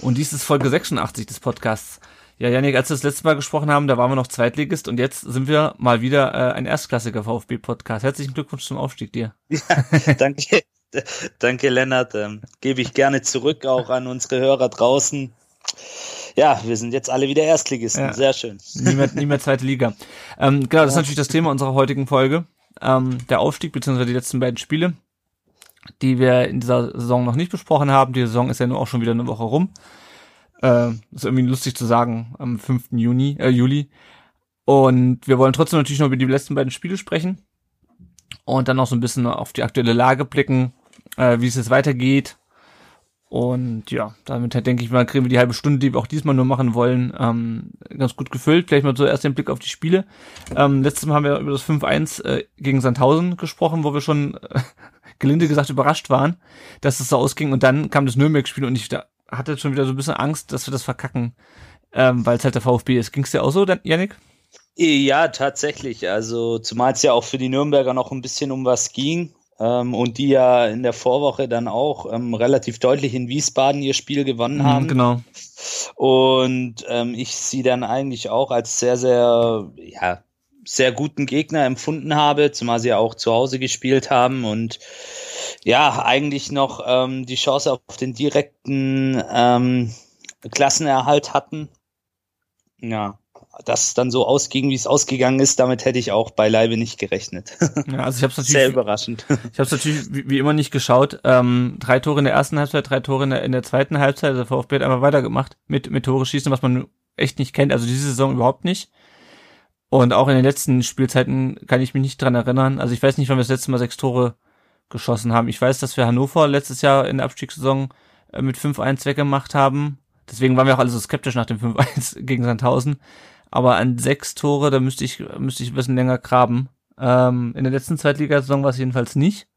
Und dies ist Folge 86 des Podcasts. Ja, Yannick, als wir das letzte Mal gesprochen haben, da waren wir noch Zweitligist und jetzt sind wir mal wieder äh, ein Erstklassiger VfB-Podcast. Herzlichen Glückwunsch zum Aufstieg dir. Ja, danke, danke Lennart. Ähm, Gebe ich gerne zurück auch an unsere Hörer draußen. Ja, wir sind jetzt alle wieder Erstligisten. Ja. Sehr schön. Nie mehr, nie mehr zweite Liga. Ähm, genau, das ist natürlich das Thema unserer heutigen Folge. Ähm, der Aufstieg beziehungsweise die letzten beiden Spiele, die wir in dieser Saison noch nicht besprochen haben. Die Saison ist ja nur auch schon wieder eine Woche rum. Äh, ist irgendwie lustig zu sagen, am 5. Juni, äh, Juli. Und wir wollen trotzdem natürlich noch über die letzten beiden Spiele sprechen. Und dann noch so ein bisschen auf die aktuelle Lage blicken, äh, wie es jetzt weitergeht. Und ja, damit halt, denke ich mal, kriegen wir die halbe Stunde, die wir auch diesmal nur machen wollen, ähm, ganz gut gefüllt. Vielleicht mal zuerst den Blick auf die Spiele. Ähm, letztes Mal haben wir über das 5-1 äh, gegen Sandhausen gesprochen, wo wir schon äh, gelinde gesagt überrascht waren, dass es so ausging. Und dann kam das Nürnberg-Spiel und ich da hatte schon wieder so ein bisschen Angst, dass wir das verkacken, ähm, weil es halt der VfB ist. Ging es dir auch so, dann, Yannick? Ja, tatsächlich. Also zumal es ja auch für die Nürnberger noch ein bisschen um was ging ähm, und die ja in der Vorwoche dann auch ähm, relativ deutlich in Wiesbaden ihr Spiel gewonnen haben. Mhm, genau. Und ähm, ich sie dann eigentlich auch als sehr, sehr, ja, sehr guten Gegner empfunden habe, zumal sie ja auch zu Hause gespielt haben und ja, eigentlich noch ähm, die Chance auf den direkten ähm, Klassenerhalt hatten. Ja, das dann so ausging, wie es ausgegangen ist, damit hätte ich auch beileibe nicht gerechnet. Ja, also ich habe natürlich sehr überraschend. Ich habe es natürlich wie, wie, immer nicht geschaut. Ähm, drei Tore in der ersten Halbzeit, drei Tore in der, in der zweiten Halbzeit. Der VfB hat einfach weitergemacht mit mit Tore schießen, was man echt nicht kennt. Also diese Saison überhaupt nicht. Und auch in den letzten Spielzeiten kann ich mich nicht dran erinnern. Also ich weiß nicht, wann wir das letzte Mal sechs Tore geschossen haben. Ich weiß, dass wir Hannover letztes Jahr in der Abstiegssaison äh, mit 5-1 weggemacht haben. Deswegen waren wir auch alle so skeptisch nach dem 5-1 gegen Sandhausen. Aber an sechs Tore, da müsste ich, müsste ich ein bisschen länger graben. Ähm, in der letzten Zweitligasaison war es jedenfalls nicht.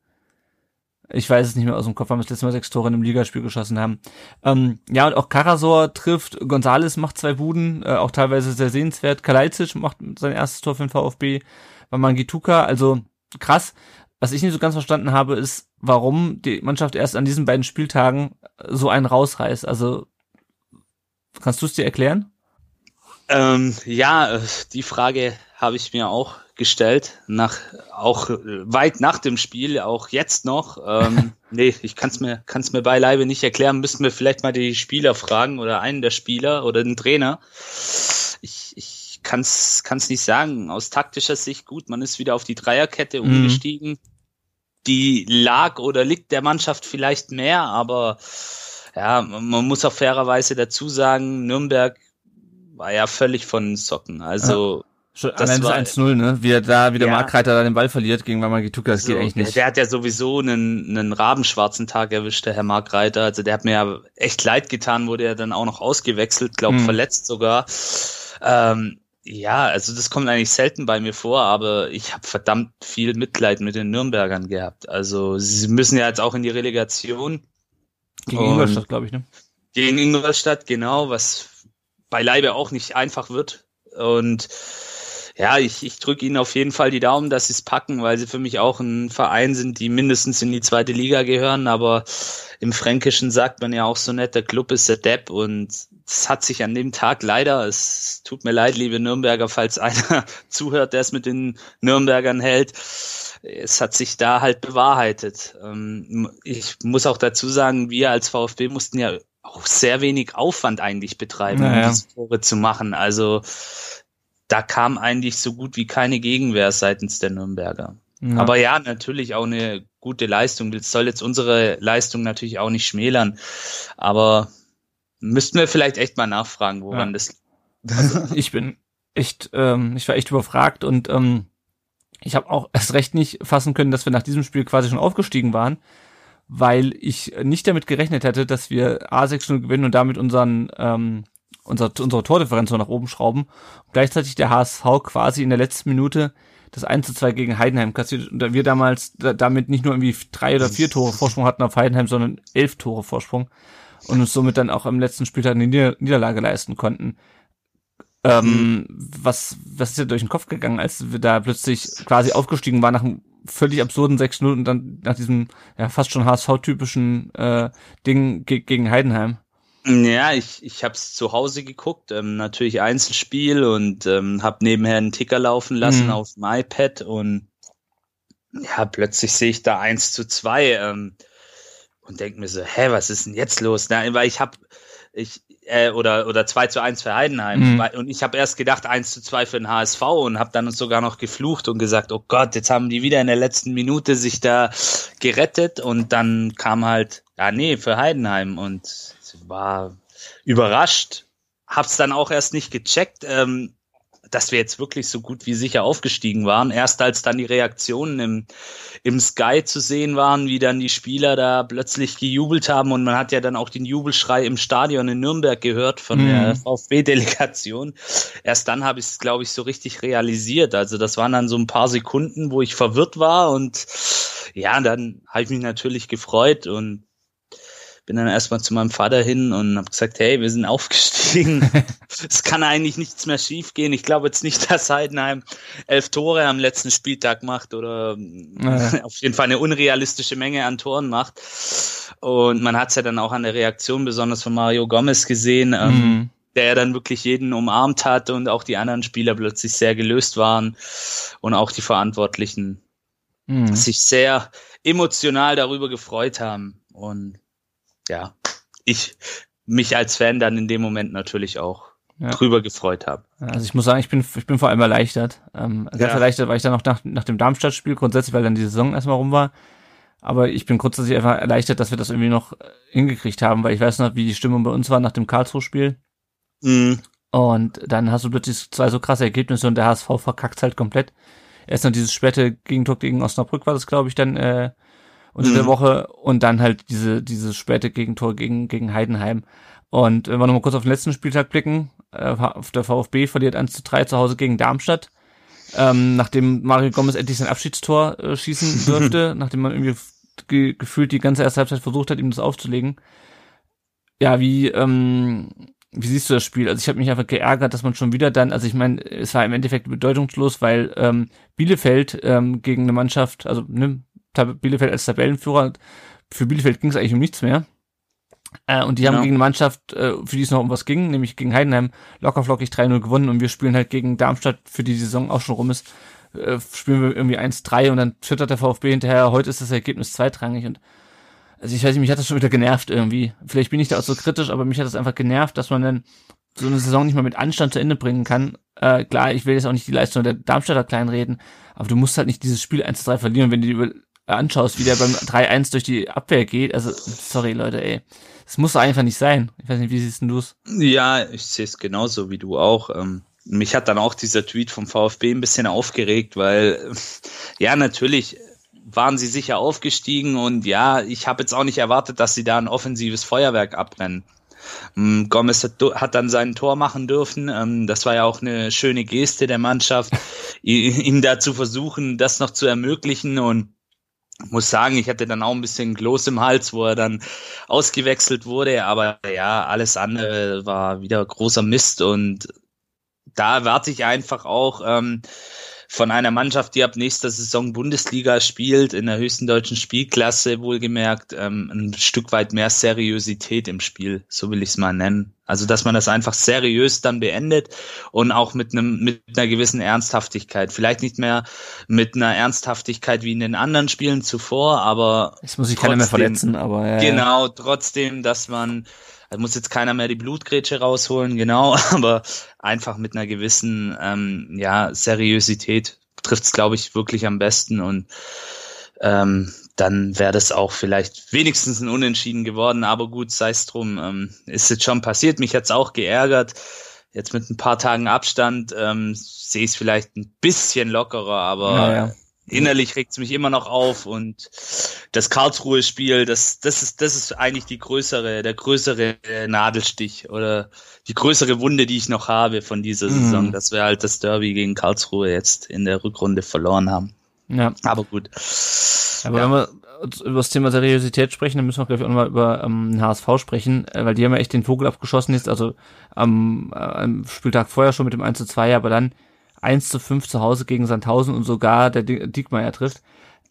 Ich weiß es nicht mehr aus dem Kopf, wann wir das letzte Mal sechs Tore in einem Ligaspiel geschossen haben. Ähm, ja, und auch Karasor trifft, Gonzales macht zwei Buden, äh, auch teilweise sehr sehenswert. Kalajdzic macht sein erstes Tor für den VfB, Mangituka, also krass. Was ich nicht so ganz verstanden habe, ist, warum die Mannschaft erst an diesen beiden Spieltagen so einen rausreißt. Also, kannst du es dir erklären? Ähm, ja, äh, die Frage habe ich mir auch gestellt, nach auch weit nach dem Spiel, auch jetzt noch. Ähm, nee, ich kann es mir, kann's mir beileibe nicht erklären. Müssten wir vielleicht mal die Spieler fragen oder einen der Spieler oder den Trainer. Ich, ich kann es nicht sagen. Aus taktischer Sicht gut, man ist wieder auf die Dreierkette mhm. umgestiegen. Die lag oder liegt der Mannschaft vielleicht mehr, aber ja, man muss auch fairerweise dazu sagen, Nürnberg war ja völlig von Socken. Also Schon das das 1-0, ne? Wie er da, wie der ja. Markreiter da den Ball verliert gegen Wamagituka, das so, geht eigentlich nicht. Der, der, hat ja sowieso einen, einen rabenschwarzen Tag erwischt, der Herr Markreiter. Also der hat mir ja echt leid getan, wurde er dann auch noch ausgewechselt, glaube hm. verletzt sogar. Ähm, ja, also das kommt eigentlich selten bei mir vor, aber ich habe verdammt viel Mitleid mit den Nürnbergern gehabt. Also sie müssen ja jetzt auch in die Relegation. Gegen Ingolstadt, glaube ich, ne? Gegen Ingolstadt, genau, was beileibe auch nicht einfach wird. Und ja, ich, ich drücke ihnen auf jeden Fall die Daumen, dass sie es packen, weil sie für mich auch ein Verein sind, die mindestens in die zweite Liga gehören. Aber im Fränkischen sagt man ja auch so nett, der Club ist der Depp und es hat sich an dem Tag leider, es tut mir leid, liebe Nürnberger, falls einer zuhört, der es mit den Nürnbergern hält, es hat sich da halt bewahrheitet. Ähm, ich muss auch dazu sagen, wir als VfB mussten ja auch sehr wenig Aufwand eigentlich betreiben, naja. um diese Tore zu machen. Also da kam eigentlich so gut wie keine Gegenwehr seitens der Nürnberger. Ja. Aber ja, natürlich auch eine gute Leistung. Das soll jetzt unsere Leistung natürlich auch nicht schmälern. Aber müssten wir vielleicht echt mal nachfragen, woran ja. das also ich bin echt, ähm, ich war echt überfragt und ähm, ich habe auch erst recht nicht fassen können, dass wir nach diesem Spiel quasi schon aufgestiegen waren, weil ich nicht damit gerechnet hätte, dass wir A6-0 gewinnen und damit unseren, ähm, unser, unsere Tordifferenz so nach oben schrauben. Und gleichzeitig der HSV quasi in der letzten Minute das 1 zu 2 gegen Heidenheim kassiert und wir damals da, damit nicht nur irgendwie drei oder vier Tore Vorsprung hatten auf Heidenheim, sondern elf Tore Vorsprung und uns somit dann auch am letzten Spieltag eine Nieder Niederlage leisten konnten. Ähm, was, was ist dir durch den Kopf gegangen, als wir da plötzlich quasi aufgestiegen waren nach einem völlig absurden 6-0 und dann nach diesem ja fast schon HSV-typischen äh, Ding ge gegen Heidenheim? Ja, ich, ich habe es zu Hause geguckt, ähm, natürlich Einzelspiel und ähm, habe nebenher einen Ticker laufen lassen Mhm. auf dem iPad und ja, plötzlich sehe ich da 1 zu 2 ähm, und denk mir so, hä, was ist denn jetzt los? Na, weil ich habe ich äh, oder oder 2 zu 1 für Heidenheim. Mhm. Und ich habe erst gedacht 1 zu 2 für den HSV und habe dann sogar noch geflucht und gesagt, oh Gott, jetzt haben die wieder in der letzten Minute sich da gerettet. Und dann kam halt, ja nee, für Heidenheim. Und war überrascht, hab's dann auch erst nicht gecheckt, ähm, dass wir jetzt wirklich so gut wie sicher aufgestiegen waren. Erst als dann die Reaktionen im, im Sky zu sehen waren, wie dann die Spieler da plötzlich gejubelt haben und man hat ja dann auch den Jubelschrei im Stadion in Nürnberg gehört von Mhm. der VfB-Delegation. Erst dann habe ich es, glaube ich, so richtig realisiert. Also das waren dann so ein paar Sekunden, wo ich verwirrt war und ja, dann habe ich mich natürlich gefreut und bin dann erstmal zu meinem Vater hin und habe gesagt, hey, wir sind aufgestiegen. es kann eigentlich nichts mehr schiefgehen. Ich glaube jetzt nicht, dass Heidenheim elf Tore am letzten Spieltag macht oder Ja. auf jeden Fall eine unrealistische Menge an Toren macht. Und man hat es ja dann auch an der Reaktion besonders von Mario Gomez gesehen, ähm, Mhm. der ja dann wirklich jeden umarmt hat und auch die anderen Spieler plötzlich sehr gelöst waren und auch die Verantwortlichen Mhm. sich sehr emotional darüber gefreut haben. Und ja, ich mich als Fan dann in dem Moment natürlich auch Ja. drüber gefreut habe. Also ich muss sagen, ich bin, ich bin vor allem erleichtert. Ähm, ganz Ja. erleichtert war ich dann noch nach, nach dem Darmstadt-Spiel, grundsätzlich, weil dann die Saison erstmal rum war. Aber ich bin grundsätzlich einfach erleichtert, dass wir das irgendwie noch äh, hingekriegt haben, weil ich weiß noch, wie die Stimmung bei uns war nach dem Karlsruhe-Spiel. Mhm. Und dann hast du plötzlich zwei so krasse Ergebnisse und der HSV verkackt halt komplett. Erst noch dieses späte Gegentor gegen Osnabrück war das, glaube ich, dann äh, unter Mhm. der Woche und dann halt diese dieses späte Gegentor gegen gegen Heidenheim. Und wenn wir nochmal kurz auf den letzten Spieltag blicken, äh, auf der VfB verliert 1 zu 3 zu Hause gegen Darmstadt. Ähm, nachdem Mario Gomez endlich sein Abschiedstor äh, schießen durfte, nachdem man irgendwie ge gefühlt die ganze erste Halbzeit versucht hat, ihm das aufzulegen. Ja, wie, ähm, wie siehst du das Spiel? Also ich habe mich einfach geärgert, dass man schon wieder dann, also ich meine, es war im Endeffekt bedeutungslos, weil ähm, Bielefeld ähm, gegen eine Mannschaft, also ne, Bielefeld als Tabellenführer, für Bielefeld ging es eigentlich um nichts mehr. Äh, und die haben Ja. gegen eine Mannschaft, äh, für die es noch um was ging, nämlich gegen Heidenheim, lockerflockig 3-0 gewonnen und wir spielen halt gegen Darmstadt, für die die Saison auch schon rum ist, äh, spielen wir irgendwie 1-3 und dann füttert der VfB hinterher, heute ist das Ergebnis zweitrangig und also ich weiß nicht, mich hat das schon wieder genervt irgendwie. Vielleicht bin ich da auch so kritisch, aber mich hat das einfach genervt, dass man dann so eine Saison nicht mal mit Anstand zu Ende bringen kann. Äh, klar, ich will jetzt auch nicht die Leistung der Darmstädter kleinreden, aber du musst halt nicht dieses Spiel 1-3 verlieren, wenn du dir über- anschaust, wie der beim 3-1 durch die Abwehr geht. Also, sorry Leute, ey. Das muss einfach nicht sein. Ich weiß nicht, wie siehst du es? Ja, ich sehe es genauso wie du auch. Ähm, mich hat dann auch dieser Tweet vom VfB ein bisschen aufgeregt, weil ja, natürlich waren sie sicher aufgestiegen und ja, ich habe jetzt auch nicht erwartet, dass sie da ein offensives Feuerwerk abbrennen. Ähm, Gomez hat, dann sein Tor machen dürfen. Ähm, das war ja auch eine schöne Geste der Mannschaft, ihm da zu versuchen, das noch zu ermöglichen und muss sagen, ich hatte dann auch ein bisschen Kloß im Hals, wo er dann ausgewechselt wurde, aber ja, alles andere war wieder großer Mist. Und da erwarte ich einfach auch ähm, von einer Mannschaft, die ab nächster Saison Bundesliga spielt, in der höchsten deutschen Spielklasse wohlgemerkt, ähm, ein Stück weit mehr Seriosität im Spiel, so will ich es mal nennen. Also, dass man das einfach seriös dann beendet und auch mit einem mit einer gewissen Ernsthaftigkeit. Vielleicht nicht mehr mit einer Ernsthaftigkeit wie in den anderen Spielen zuvor, aber Es muss sich keiner mehr verletzen, aber ja. Genau, trotzdem, dass man, da muss jetzt keiner mehr die Blutgrätsche rausholen, genau, aber einfach mit einer gewissen ähm, ja, Seriosität trifft es, glaube ich, wirklich am besten und ähm, dann wäre das auch vielleicht wenigstens ein Unentschieden geworden, aber gut, sei es drum, ähm, ist jetzt schon passiert, mich hat's auch geärgert. Jetzt mit ein paar Tagen Abstand ähm, sehe ich es vielleicht ein bisschen lockerer, aber Ja, ja. Innerlich regt es mich immer noch auf und das Karlsruhe-Spiel, das, das ist, das ist eigentlich die größere, der größere Nadelstich oder die größere Wunde, die ich noch habe von dieser Mhm. Saison, dass wir halt das Derby gegen Karlsruhe jetzt in der Rückrunde verloren haben. Ja. Aber gut. Aber Ja. wenn wir über das Thema Seriosität sprechen, dann müssen wir gleich auch nochmal über ähm, HSV sprechen, äh, weil die haben ja echt den Vogel abgeschossen jetzt, also am, äh, am Spieltag vorher schon mit dem 1 zu 2, aber dann 1 zu 5 zu Hause gegen Sandhausen und sogar der Di- Diekmeyer trifft.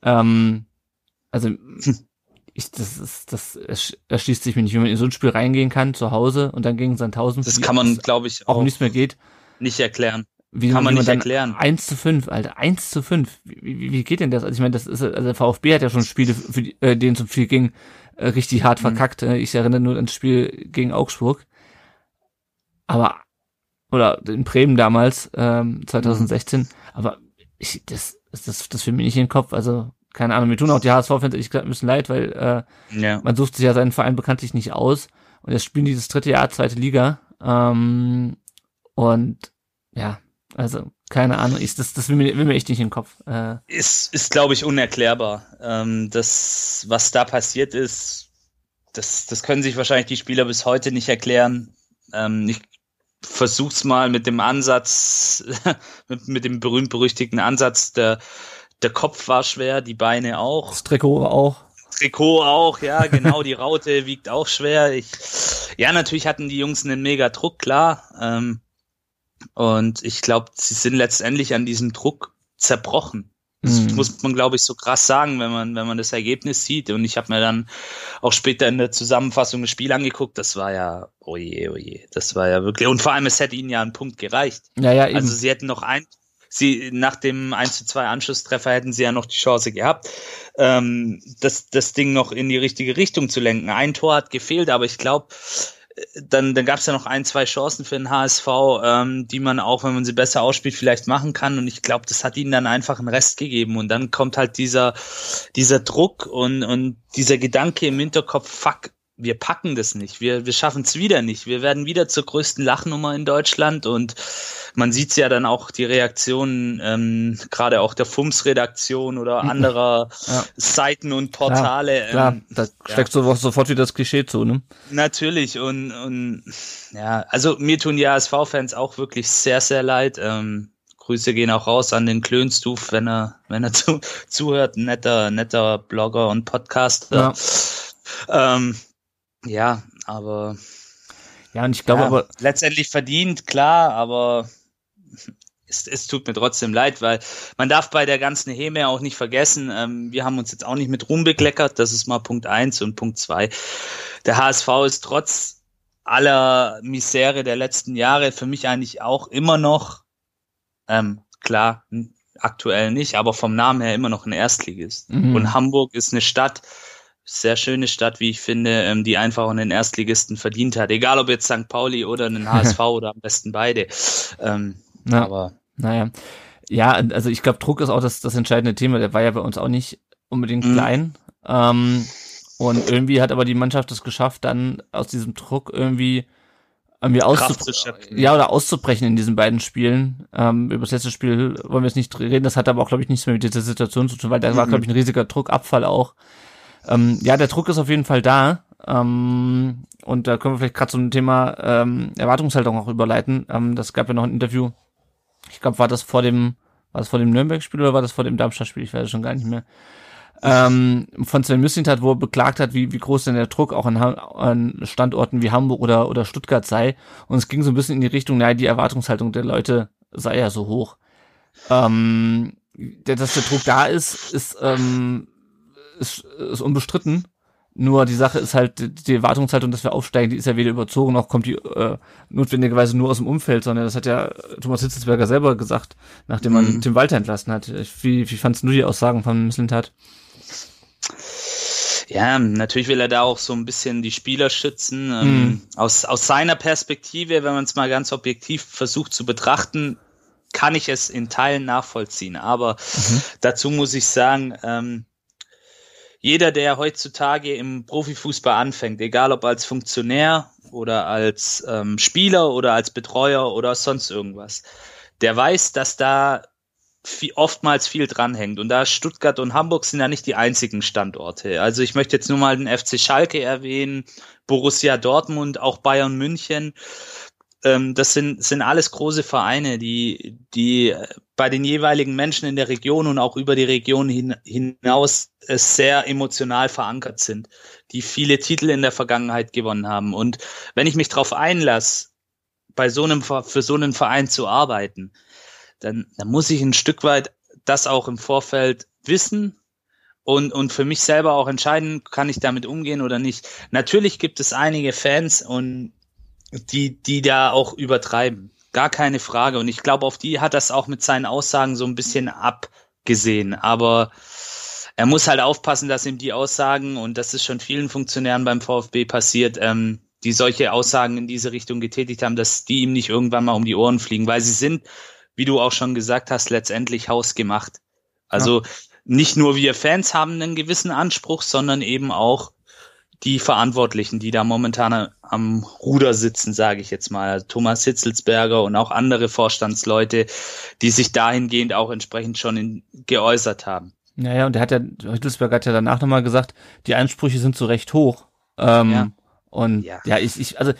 Ähm, also ich, das ist, das ersch- erschließt sich mir nicht, wenn man in so ein Spiel reingehen kann zu Hause und dann gegen Sandhausen Das wie- kann man, glaube ich, auch auch nichts mehr geht. nicht erklären. Wie Kann man wie nicht dann erklären. 1 zu 5, Alter, 1 zu 5. Wie, wie, wie geht denn das? Also ich meine, das ist, also der VfB hat ja schon Spiele, für die, äh, denen es um viel ging, äh, richtig hart Mhm. verkackt. Äh, Ich erinnere nur ans Spiel gegen Augsburg. Aber, oder in Bremen damals, ähm, 2016. Aber ich, das, das, das, für mich nicht in den Kopf. Also, keine Ahnung, mir tun auch die HSV-Fans ehrlich gesagt ein bisschen leid, weil äh, Ja. man sucht sich ja seinen Verein bekanntlich nicht aus. Und jetzt spielen die das dritte Jahr, zweite Liga. Ähm, und ja, also keine Ahnung, ich, das, das will, mir, will mir echt nicht in den Kopf. Äh, ist, ist glaube ich, unerklärbar. Ähm, das, was da passiert ist, das, das können sich wahrscheinlich die Spieler bis heute nicht erklären. Ähm, ich versuch's mal mit dem Ansatz, mit, mit dem berühmt-berüchtigten Ansatz, der, der Kopf war schwer, die Beine auch. das Trikot auch. Trikot auch, ja, genau, die Raute wiegt auch schwer. Ich, ja, natürlich hatten die Jungs einen mega Druck, klar. Ähm, und ich glaube, sie sind letztendlich an diesem Druck zerbrochen. Das Mhm. muss man, glaube ich, so krass sagen, wenn man, wenn man das Ergebnis sieht. Und ich habe mir dann auch später in der Zusammenfassung das Spiel angeguckt. Das war ja, oje, oje, das war ja wirklich. Und vor allem, es hätte ihnen ja ein Punkt gereicht. Ja, ja, eben. Also sie hätten noch ein, sie nach dem 1 zu 2 Anschlusstreffer hätten sie ja noch die Chance gehabt, ähm, das, das Ding noch in die richtige Richtung zu lenken. Ein Tor hat gefehlt, aber ich glaube, dann, dann gab es ja noch ein, zwei Chancen für den HSV, ähm, die man auch, wenn man sie besser ausspielt, vielleicht machen kann. Und ich glaube, das hat ihnen dann einfach einen Rest gegeben. Und dann kommt halt dieser, dieser Druck und, und dieser Gedanke im Hinterkopf, fuck, wir packen das nicht, wir, wir schaffen es wieder nicht, wir werden wieder zur größten Lachnummer in Deutschland und man sieht ja dann auch die Reaktionen, ähm, gerade auch der FUMS-Redaktion oder anderer Ja. Seiten und Portale. Klar, ähm, da steckt so, sofort wieder das Klischee zu, ne? Natürlich und, und ja, also mir tun die ASV-Fans auch wirklich sehr, sehr leid. Ähm, Grüße gehen auch raus an den Klönstuf, wenn er, wenn er zu, zuhört. Netter, netter Blogger und Podcaster. Ja, ähm, ja aber Ja, und ich glaube ja, aber, letztendlich verdient, klar, aber es, es tut mir trotzdem leid, weil man darf bei der ganzen Häme auch nicht vergessen, ähm, wir haben uns jetzt auch nicht mit Ruhm bekleckert, das ist mal Punkt eins und Punkt zwei. Der HSV ist trotz aller Misere der letzten Jahre für mich eigentlich auch immer noch, ähm, klar, aktuell nicht, aber vom Namen her immer noch ein Erstligist. Mhm. Und Hamburg ist eine Stadt, sehr schöne Stadt, wie ich finde, ähm, die einfach einen Erstligisten verdient hat. Egal ob jetzt St. Pauli oder einen HSV oder am besten beide. Ähm, Ja. Aber naja. Ja, also ich glaube, Druck ist auch das, das entscheidende Thema. Der war ja bei uns auch nicht unbedingt Mhm. klein. Ähm, und irgendwie hat aber die Mannschaft es geschafft, dann aus diesem Druck irgendwie irgendwie auszubrechen. Ja, oder auszubrechen in diesen beiden Spielen. Ähm, über das letzte Spiel wollen wir jetzt nicht reden. Das hat aber auch, glaube ich, nichts mehr mit dieser Situation zu tun, weil da war, Mhm. glaube ich, ein riesiger Druckabfall auch. Ähm, ja, der Druck ist auf jeden Fall da. Ähm, und da können wir vielleicht gerade zum Thema ähm, Erwartungshaltung auch überleiten. Ähm, das gab ja noch ein Interview. Ich glaube, war das vor dem, war das vor dem Nürnberg-Spiel oder war das vor dem Darmstadt-Spiel? Ich weiß es schon gar nicht mehr. Ähm, von Sven Mislintat, wo er beklagt hat, wie, wie groß denn der Druck auch an, an Standorten wie Hamburg oder, oder Stuttgart sei. Und es ging so ein bisschen in die Richtung, naja, die Erwartungshaltung der Leute sei ja so hoch. Ähm, dass der Druck da ist, ist, ähm, ist, ist unbestritten. Nur die Sache ist halt, die- die Erwartungshaltung, dass wir aufsteigen, die ist ja weder überzogen, noch kommt die äh, notwendigerweise nur aus dem Umfeld, sondern das hat ja Thomas Hitzelsberger selber gesagt, nachdem man Mhm. Tim Walter entlassen hat. Wie, wie fandst du die Aussagen von Misslintat? ja, natürlich will er da auch so ein bisschen die Spieler schützen. Ähm, Mhm. aus, aus seiner Perspektive, wenn man es mal ganz objektiv versucht zu betrachten, kann ich es in Teilen nachvollziehen. Aber dazu muss ich sagen, ähm, jeder, der heutzutage im Profifußball anfängt, egal ob als Funktionär oder als ähm, Spieler oder als Betreuer oder sonst irgendwas, der weiß, dass da viel, oftmals viel dranhängt. Und da Stuttgart und Hamburg sind ja nicht die einzigen Standorte. Also ich möchte jetzt nur mal den FC Schalke erwähnen, Borussia Dortmund, auch Bayern München. Ähm, das sind, sind alles große Vereine, die, die bei den jeweiligen Menschen in der Region und auch über die Region hin, hinaus äh, sehr emotional verankert sind, die viele Titel in der Vergangenheit gewonnen haben. Und wenn ich mich darauf einlasse, bei so einem, für so einen Verein zu arbeiten, dann, dann muss ich ein Stück weit das auch im Vorfeld wissen und, und für mich selber auch entscheiden, kann ich damit umgehen oder nicht. Natürlich gibt es einige Fans und die, die da auch übertreiben. Gar keine Frage. Und ich glaube, auf die hat das auch mit seinen Aussagen so ein bisschen abgesehen. Aber er muss halt aufpassen, dass ihm die Aussagen, und das ist schon vielen Funktionären beim VfB passiert, ähm, die solche Aussagen in diese Richtung getätigt haben, dass die ihm nicht irgendwann mal um die Ohren fliegen, weil sie sind wie du auch schon gesagt hast, letztendlich hausgemacht. Also ja. nicht nur wir Fans haben einen gewissen Anspruch, sondern eben auch die Verantwortlichen, die da momentan am Ruder sitzen, sage ich jetzt mal. Thomas Hitzelsberger und auch andere Vorstandsleute, die sich dahingehend auch entsprechend schon in, geäußert haben. Naja, und der hat ja, Hitzelsberger hat ja danach nochmal gesagt, die Ansprüche sind so recht hoch. Ähm, ja. Und ja, ja ich, ich, also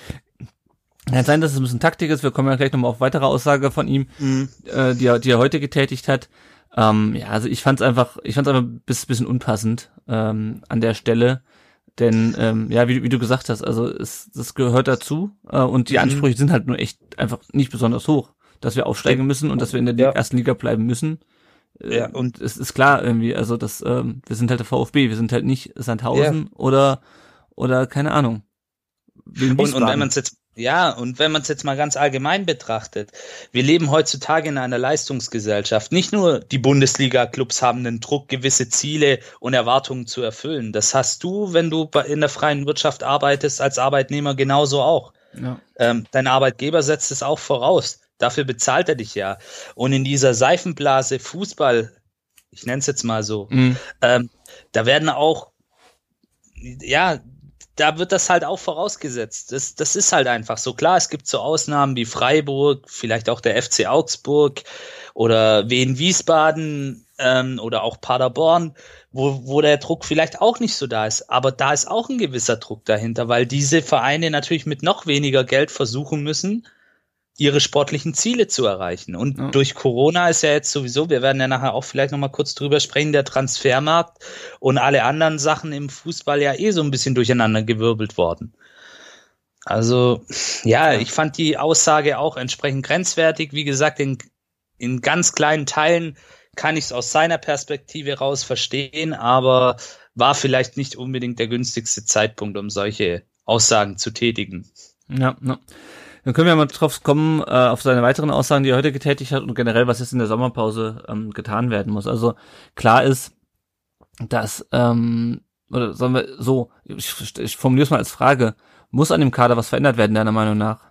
kann sein, dass es ein bisschen Taktik ist. Wir kommen ja gleich nochmal auf weitere Aussage von ihm, mhm. äh, die, er, die er heute getätigt hat. Ähm, ja, also ich fand es einfach, ich fand es einfach ein bisschen unpassend ähm, an der Stelle. Denn, ähm, ja, wie, wie du gesagt hast, also es, das gehört dazu äh, und die mhm. Ansprüche sind halt nur echt einfach nicht besonders hoch, dass wir aufsteigen müssen und dass wir in der ja. ersten Liga bleiben müssen. Äh, ja. Und es ist klar irgendwie, also das, ähm, wir sind halt der VfB, wir sind halt nicht Sandhausen ja. oder oder keine Ahnung. Und, und wenn man es jetzt ja, und wenn man es jetzt mal ganz allgemein betrachtet, wir leben heutzutage in einer Leistungsgesellschaft. Nicht nur die Bundesliga-Clubs haben den Druck, gewisse Ziele und Erwartungen zu erfüllen. Das hast du, wenn du in der freien Wirtschaft arbeitest, als Arbeitnehmer genauso auch. Ja. Ähm, dein Arbeitgeber setzt es auch voraus. Dafür bezahlt er dich ja. Und in dieser Seifenblase Fußball, ich nenne es jetzt mal so, mhm. ähm, da werden auch ja, da wird das halt auch vorausgesetzt. Das, das ist halt einfach so. Klar, es gibt so Ausnahmen wie Freiburg, vielleicht auch der FC Augsburg oder Wien Wiesbaden ähm, oder auch Paderborn, wo, wo der Druck vielleicht auch nicht so da ist. Aber da ist auch ein gewisser Druck dahinter, weil diese Vereine natürlich mit noch weniger Geld versuchen müssen, ihre sportlichen Ziele zu erreichen. Und ja. durch Corona ist ja jetzt sowieso, wir werden ja nachher auch vielleicht nochmal kurz drüber sprechen, der Transfermarkt und alle anderen Sachen im Fußball ja eh so ein bisschen durcheinander gewirbelt worden. Also, ja, ich fand die Aussage auch entsprechend grenzwertig. Wie gesagt, in, in ganz kleinen Teilen kann ich es aus seiner Perspektive raus verstehen, aber war vielleicht nicht unbedingt der günstigste Zeitpunkt, um solche Aussagen zu tätigen. Ja, ja. Dann können wir mal drauf kommen, äh, auf seine weiteren Aussagen, die er heute getätigt hat und generell, was jetzt in der Sommerpause ähm, getan werden muss. Also klar ist, dass, ähm, oder sollen wir so, ich, ich formuliere es mal als Frage, muss an dem Kader was verändert werden, deiner Meinung nach?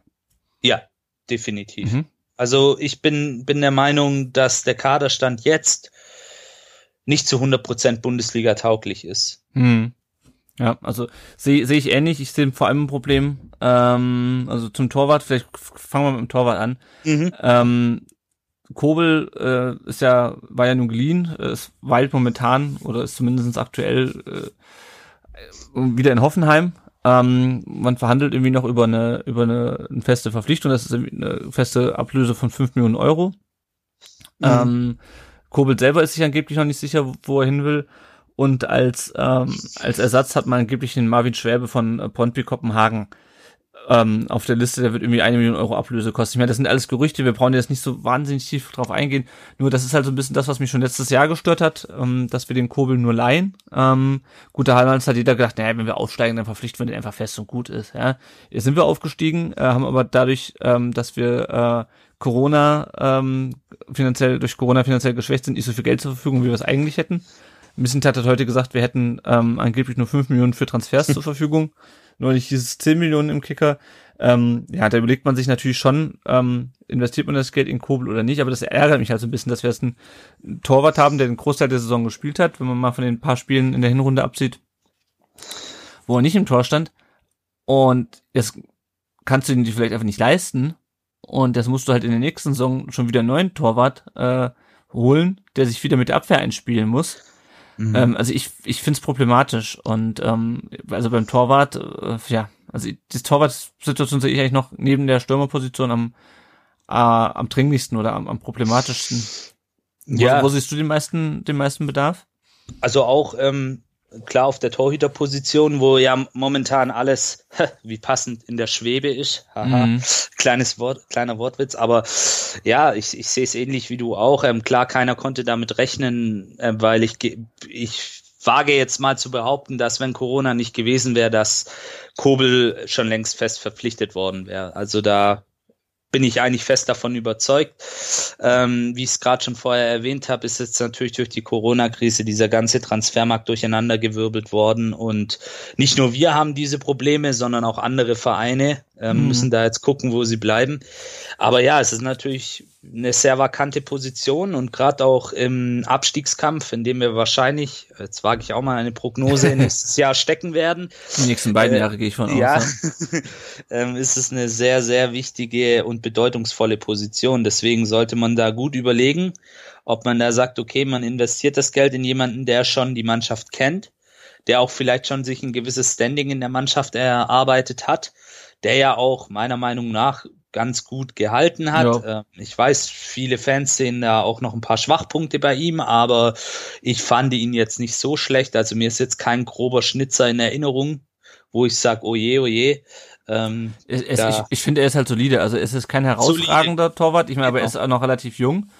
Ja, definitiv. Mhm. Also ich bin, bin der Meinung, dass der Kaderstand jetzt nicht zu 100% Bundesliga tauglich ist. Mhm. Ja, also sehe seh ich ähnlich. Ich sehe vor allem ein Problem, ähm, also zum Torwart, vielleicht fangen wir mit dem Torwart an. Mhm. Ähm, Kobel äh, ist ja, war ja nun geliehen, ist weilt momentan oder ist zumindest aktuell äh, wieder in Hoffenheim. Ähm, man verhandelt irgendwie noch über eine, über eine, eine feste Verpflichtung, das ist eine feste Ablöse von fünf Millionen Euro. Mhm. Ähm, Kobel selber ist sich angeblich noch nicht sicher, wo er hin will. Und als, ähm, als Ersatz hat man angeblich den Marvin Schwäbe von äh, Pontby Kopenhagen ähm, auf der Liste, der wird irgendwie eine Million Euro Ablöse kosten. Ich meine, das sind alles Gerüchte, wir brauchen jetzt nicht so wahnsinnig tief drauf eingehen. Nur das ist halt so ein bisschen das, was mich schon letztes Jahr gestört hat, ähm, dass wir den Kobel nur leihen. Ähm, guter Halmans hat jeder gedacht, naja, wenn wir aufsteigen, dann verpflichten wir den einfach fest und gut ist. Ja. Jetzt sind wir aufgestiegen, äh, haben aber dadurch, ähm, dass wir äh, Corona ähm, finanziell, durch Corona finanziell geschwächt sind, nicht so viel Geld zur Verfügung, wie wir es eigentlich hätten. Missentat hat heute gesagt, wir hätten ähm, angeblich nur 5 Millionen für Transfers zur Verfügung. Nur nicht dieses 10 Millionen im Kicker. Ähm, ja, da überlegt man sich natürlich schon, ähm, investiert man das Geld in Kobel oder nicht, aber das ärgert mich halt so ein bisschen, dass wir jetzt einen Torwart haben, der den Großteil der Saison gespielt hat, wenn man mal von den paar Spielen in der Hinrunde absieht, wo er nicht im Tor stand. Und jetzt kannst du ihn dir vielleicht einfach nicht leisten. Und das musst du halt in der nächsten Saison schon wieder einen neuen Torwart äh, holen, der sich wieder mit der Abwehr einspielen muss. Mhm. Ähm, also ich, ich finde es problematisch. Und ähm, also beim Torwart, äh, ja, also die Torwart-Situation sehe ich eigentlich noch neben der Stürmerposition am, äh, am dringlichsten oder am, am problematischsten. Ja. Wo, wo siehst du den meisten, den meisten Bedarf? Also auch ähm, klar auf der Torhüterposition, wo ja momentan alles wie passend in der Schwebe ist. Haha, mhm. kleines Wort, kleiner Wortwitz, aber ja, ich, ich sehe es ähnlich wie du auch. Ähm, klar, keiner konnte damit rechnen, äh, weil ich ich wage jetzt mal zu behaupten, dass wenn Corona nicht gewesen wäre, dass Kobel schon längst fest verpflichtet worden wäre. Also da bin ich eigentlich fest davon überzeugt. Ähm, wie ich es gerade schon vorher erwähnt habe, ist jetzt natürlich durch die Corona-Krise dieser ganze Transfermarkt durcheinandergewirbelt worden. Und nicht nur wir haben diese Probleme, sondern auch andere Vereine ähm, mhm. müssen da jetzt gucken, wo sie bleiben. Aber ja, es ist natürlich eine sehr vakante Position und gerade auch im Abstiegskampf, in dem wir wahrscheinlich, jetzt wage ich auch mal eine Prognose, nächstes Jahr stecken werden. Die nächsten beiden äh, Jahre gehe ich von ja, aus. Ja, ähm, ist es eine sehr, sehr wichtige und bedeutungsvolle Position. Deswegen sollte man da gut überlegen, ob man da sagt, okay, man investiert das Geld in jemanden, der schon die Mannschaft kennt, der auch vielleicht schon sich ein gewisses Standing in der Mannschaft erarbeitet hat der ja auch meiner Meinung nach ganz gut gehalten hat. Ja. Ähm, ich weiß, viele Fans sehen da auch noch ein paar Schwachpunkte bei ihm, aber ich fand ihn jetzt nicht so schlecht. Also mir ist jetzt kein grober Schnitzer in Erinnerung, wo ich sage, oh je, oh je. Ähm, es, es, ich, ich finde, er ist halt solide. Also es ist kein herausragender solide. Torwart. Ich meine, genau. aber er genau. ist auch noch relativ jung.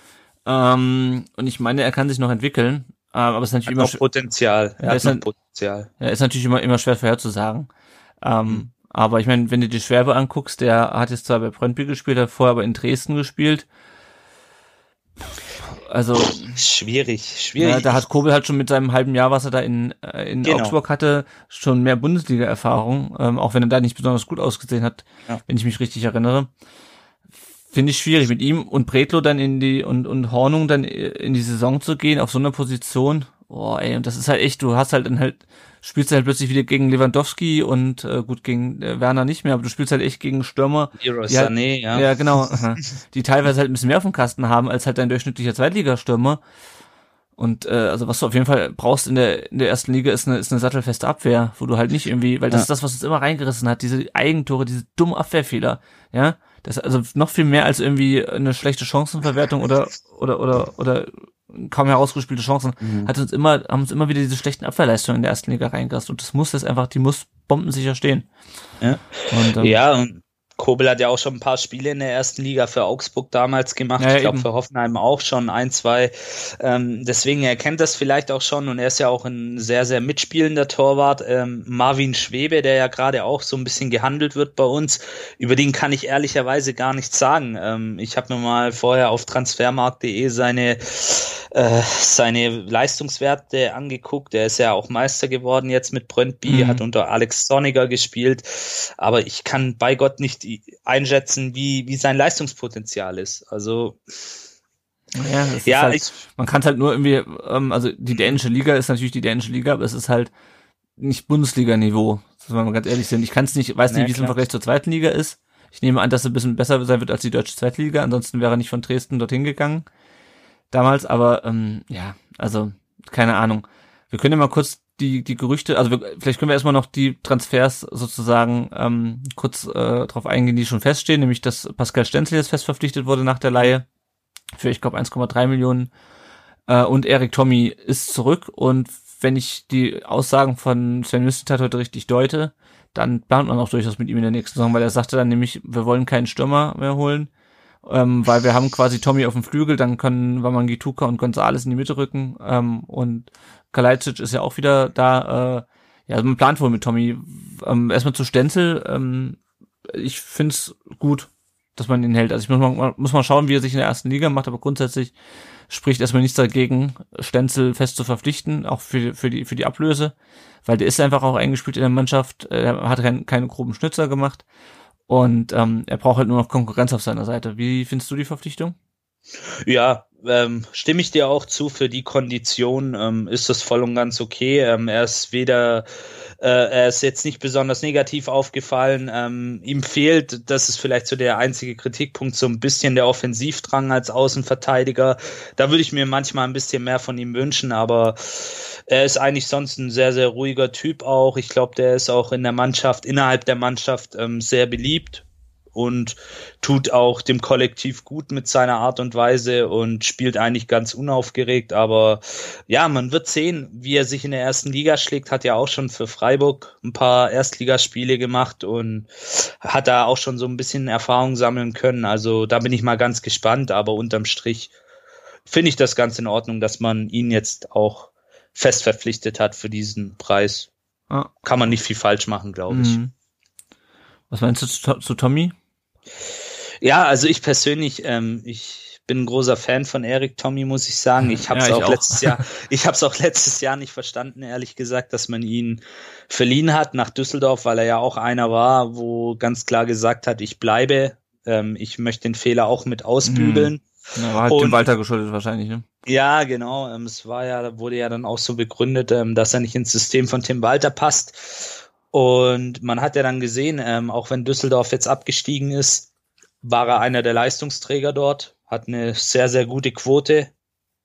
Ähm, und ich meine, er kann sich noch entwickeln. Ähm, aber es ist natürlich hat immer Potenzial. Er ja, ist, Potenzial. Ja, ist natürlich immer, immer schwer vorherzusagen. Ähm, mhm. Aber ich meine, wenn du die Schwerbe anguckst, der hat jetzt zwar bei Brøndby gespielt, hat vorher aber in Dresden gespielt. Also schwierig, schwierig. Ja, da hat Kobel halt schon mit seinem halben Jahr, was er da in, äh, in genau. Augsburg hatte, schon mehr Bundesliga-Erfahrung, ähm, auch wenn er da nicht besonders gut ausgesehen hat, ja. wenn ich mich richtig erinnere. Finde ich schwierig mit ihm und Bretlo dann in die und und Hornung dann in die Saison zu gehen auf so einer Position. Boah, ey, und das ist halt echt, du hast halt dann halt spielst halt plötzlich wieder gegen Lewandowski und äh, gut gegen äh, Werner nicht mehr, aber du spielst halt echt gegen Stürmer. Hero die halt, Sané, ja. Ja, genau. die teilweise halt ein bisschen mehr vom Kasten haben als halt dein durchschnittlicher Zweitligastürmer. Und äh, also was du auf jeden Fall brauchst in der in der ersten Liga ist eine ist eine sattelfeste Abwehr, wo du halt nicht irgendwie, weil das ja. ist das, was uns immer reingerissen hat, diese Eigentore, diese dummen Abwehrfehler, ja. Das also noch viel mehr als irgendwie eine schlechte Chancenverwertung oder oder oder oder kaum herausgespielte Chancen, mhm. hat uns immer, haben uns immer wieder diese schlechten Abwehrleistungen in der ersten Liga reingelassen. Und das muss jetzt einfach, die muss bombensicher stehen. Ja, und, ähm, ja, und Kobel hat ja auch schon ein paar Spiele in der ersten Liga für Augsburg damals gemacht. Ja, ich glaube für Hoffenheim auch schon ein, zwei. Ähm, deswegen er kennt das vielleicht auch schon und er ist ja auch ein sehr, sehr mitspielender Torwart. Ähm, Marvin Schwebe, der ja gerade auch so ein bisschen gehandelt wird bei uns, über den kann ich ehrlicherweise gar nichts sagen. Ähm, ich habe mir mal vorher auf transfermarkt.de seine äh, seine Leistungswerte angeguckt. Er ist ja auch Meister geworden jetzt mit Brøndby, mhm. hat unter Alex Sonniger gespielt. Aber ich kann bei Gott nicht einschätzen, wie, wie sein Leistungspotenzial ist. Also ja, ja halt, ich, man kann es halt nur irgendwie, ähm, also die dänische Liga ist natürlich die dänische Liga, aber es ist halt nicht Bundesliga-Niveau, wenn wir mal ganz ehrlich sind. Ich kann es nicht, weiß nicht, ja, wie es im Vergleich zur zweiten Liga ist. Ich nehme an, dass es ein bisschen besser sein wird als die deutsche zweite Liga, ansonsten wäre er nicht von Dresden dorthin gegangen damals, aber ähm, ja, also keine Ahnung. Wir können ja mal kurz die, die Gerüchte, also wir, vielleicht können wir erstmal noch die Transfers sozusagen ähm, kurz äh, drauf eingehen, die schon feststehen, nämlich dass Pascal Stenzel jetzt fest verpflichtet wurde nach der Laie für, ich glaube, 1,3 Millionen äh, und Erik Tommy ist zurück. Und wenn ich die Aussagen von Sven Mislintat heute richtig deute, dann plant man auch durchaus mit ihm in der nächsten Saison, weil er sagte dann nämlich, wir wollen keinen Stürmer mehr holen, ähm, weil wir haben quasi Tommy auf dem Flügel, dann können Wamangituka und Gonzales in die Mitte rücken ähm, und Kalajdzic ist ja auch wieder da. Äh, ja, man plant wohl mit Tommy. Ähm, erstmal zu Stenzel. Ähm, ich find's gut, dass man ihn hält. Also ich muss mal, muss mal schauen, wie er sich in der ersten Liga macht, aber grundsätzlich spricht erstmal nichts dagegen, Stenzel fest zu verpflichten, auch für, für, die, für die Ablöse, weil der ist einfach auch eingespielt in der Mannschaft, er hat kein, keine groben Schnitzer gemacht und ähm, er braucht halt nur noch Konkurrenz auf seiner Seite. Wie findest du die Verpflichtung? Ja, ähm, stimme ich dir auch zu. Für die Kondition ähm, ist das voll und ganz okay. Ähm, er ist weder, äh, er ist jetzt nicht besonders negativ aufgefallen. Ähm, ihm fehlt, das ist vielleicht so der einzige Kritikpunkt, so ein bisschen der Offensivdrang als Außenverteidiger. Da würde ich mir manchmal ein bisschen mehr von ihm wünschen, aber er ist eigentlich sonst ein sehr, sehr ruhiger Typ auch. Ich glaube, der ist auch in der Mannschaft, innerhalb der Mannschaft ähm, sehr beliebt und tut auch dem Kollektiv gut mit seiner Art und Weise und spielt eigentlich ganz unaufgeregt. Aber ja, man wird sehen, wie er sich in der ersten Liga schlägt. Hat ja auch schon für Freiburg ein paar Erstligaspiele gemacht und hat da auch schon so ein bisschen Erfahrung sammeln können. Also da bin ich mal ganz gespannt. Aber unterm Strich finde ich das ganz in Ordnung, dass man ihn jetzt auch fest verpflichtet hat für diesen Preis. Kann man nicht viel falsch machen, glaube ich. Mhm. Was meinst du zu, zu Tommy? Ja, also ich persönlich, ähm, ich bin ein großer Fan von Eric Tommy, muss ich sagen. Ich habe es ja, auch, auch, letztes Jahr, ich habe es auch letztes Jahr nicht verstanden, ehrlich gesagt, dass man ihn verliehen hat nach Düsseldorf, weil er ja auch einer war, wo ganz klar gesagt hat, ich bleibe, ähm, ich möchte den Fehler auch mit ausbügeln. Mhm. Ja, war halt und, dem Walter geschuldet wahrscheinlich, ne? Ja, genau. Ähm, es war ja, wurde ja dann auch so begründet, ähm, dass er nicht ins System von Tim Walter passt. Und man hat ja dann gesehen, ähm, auch wenn Düsseldorf jetzt abgestiegen ist, war er einer der Leistungsträger dort, hat eine sehr, sehr gute Quote.